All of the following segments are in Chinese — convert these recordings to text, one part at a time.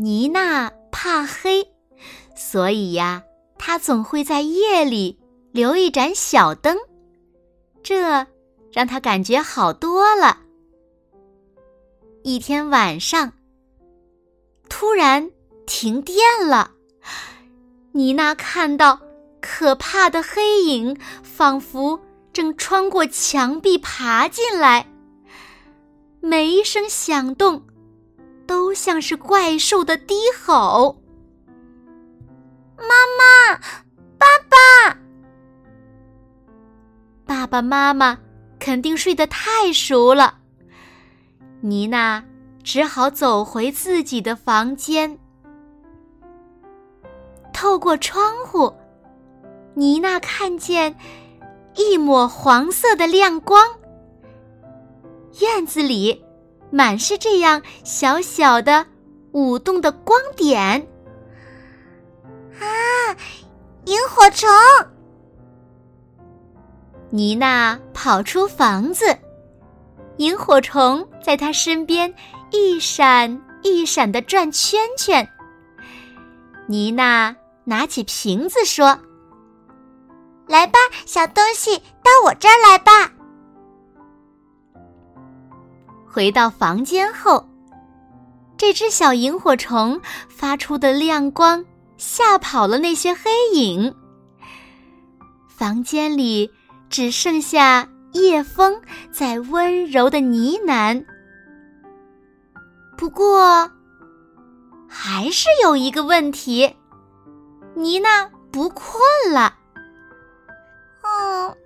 妮娜怕黑，所以呀，她总会在夜里留一盏小灯，这让她感觉好多了。一天晚上，突然停电了，妮娜看到可怕的黑影，仿佛正穿过墙壁爬进来，每一声响动。都像是怪兽的低吼。妈妈，爸爸，爸爸妈妈肯定睡得太熟了。妮娜只好走回自己的房间。透过窗户，妮娜看见一抹黄色的亮光。院子里。满是这样小小的舞动的光点，啊！萤火虫！妮娜跑出房子，萤火虫在她身边一闪一闪的转圈圈。妮娜拿起瓶子说：“来吧，小东西，到我这儿来吧。”回到房间后，这只小萤火虫发出的亮光吓跑了那些黑影。房间里只剩下夜风在温柔的呢喃。不过，还是有一个问题：妮娜不困了。嗯，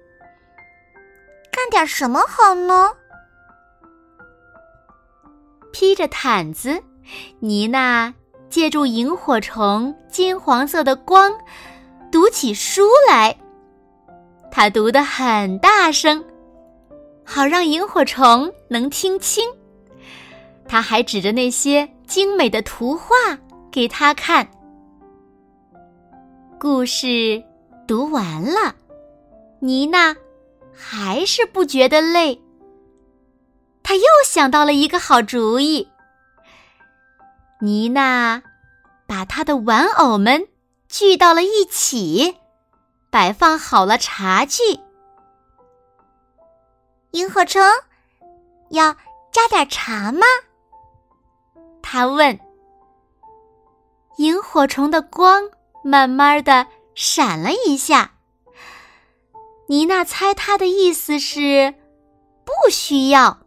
干点什么好呢？披着毯子，妮娜借助萤火虫金黄色的光，读起书来。她读得很大声，好让萤火虫能听清。她还指着那些精美的图画给他看。故事读完了，妮娜还是不觉得累。他又想到了一个好主意。妮娜把她的玩偶们聚到了一起，摆放好了茶具。萤火虫，要加点茶吗？他问。萤火虫的光慢慢的闪了一下。妮娜猜他的意思是不需要。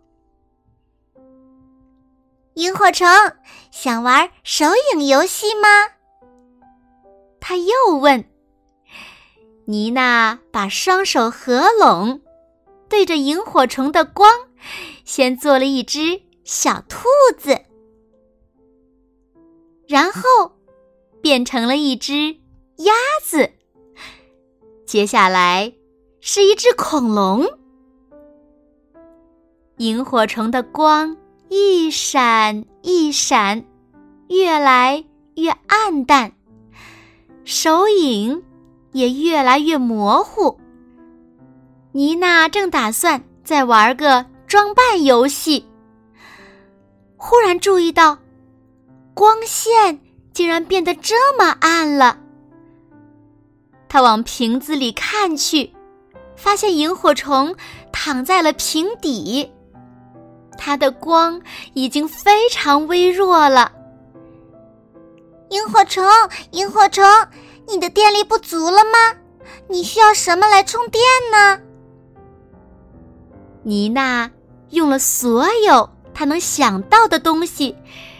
萤火虫想玩手影游戏吗？他又问。妮娜把双手合拢，对着萤火虫的光，先做了一只小兔子，然后变成了一只鸭子，接下来是一只恐龙。萤火虫的光。一闪一闪，越来越暗淡，手影也越来越模糊。妮娜正打算再玩个装扮游戏，忽然注意到光线竟然变得这么暗了。她往瓶子里看去，发现萤火虫躺在了瓶底。它的光已经非常微弱了。萤火虫，萤火虫，你的电力不足了吗？你需要什么来充电呢？妮娜用了所有她能想到的东西，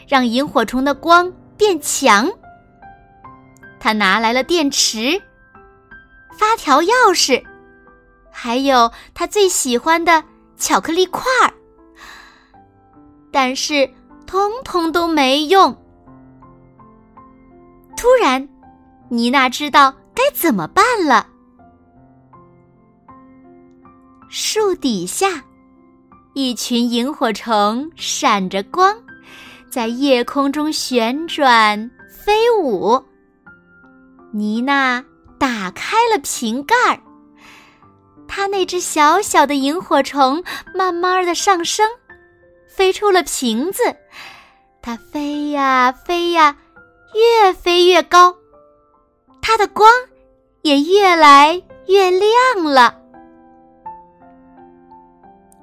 让萤火虫的光变强。她拿来了电池、发条钥匙，还有她最喜欢的巧克力块儿，但是通通都没用。突然，妮娜知道该怎么办了。树底下，一群萤火虫闪着光，在夜空中旋转飞舞。妮娜打开了瓶盖儿，她那只小小的萤火虫慢慢的上升，飞出了瓶子。它飞呀飞呀，越飞越高，它的光也越来越亮了。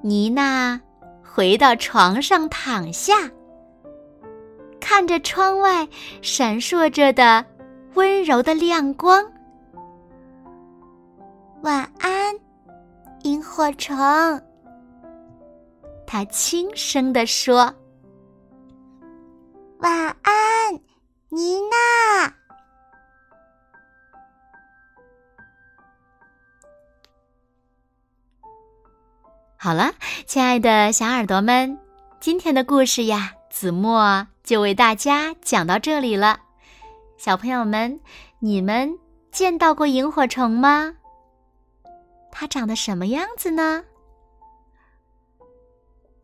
妮娜回到床上躺下，看着窗外闪烁着的。温柔的亮光。晚安，萤火虫。他轻声地说：“晚安，妮娜。”好了，亲爱的小耳朵们，今天的故事呀，子墨就为大家讲到这里了。小朋友们，你们见到过萤火虫吗？它长得什么样子呢？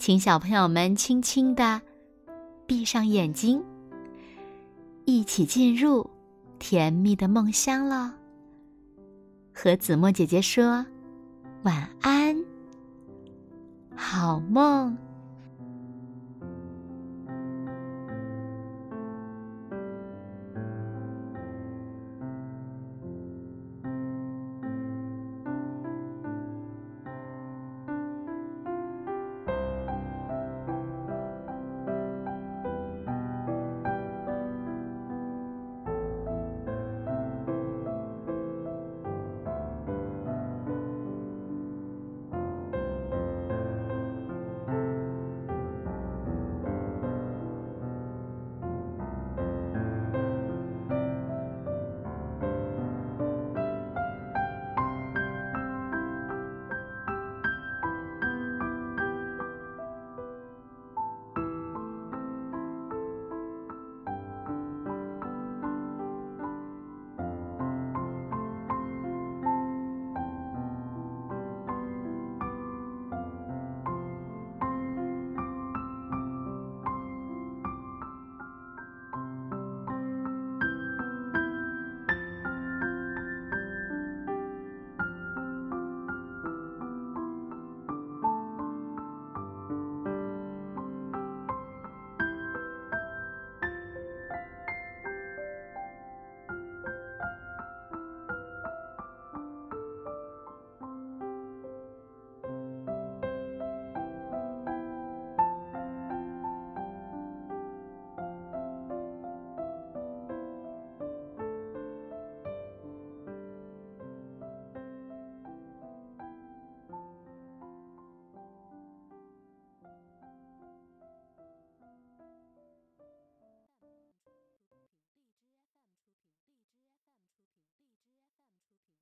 请小朋友们轻轻的闭上眼睛，一起进入甜蜜的梦乡喽。和子墨姐姐说晚安，好梦。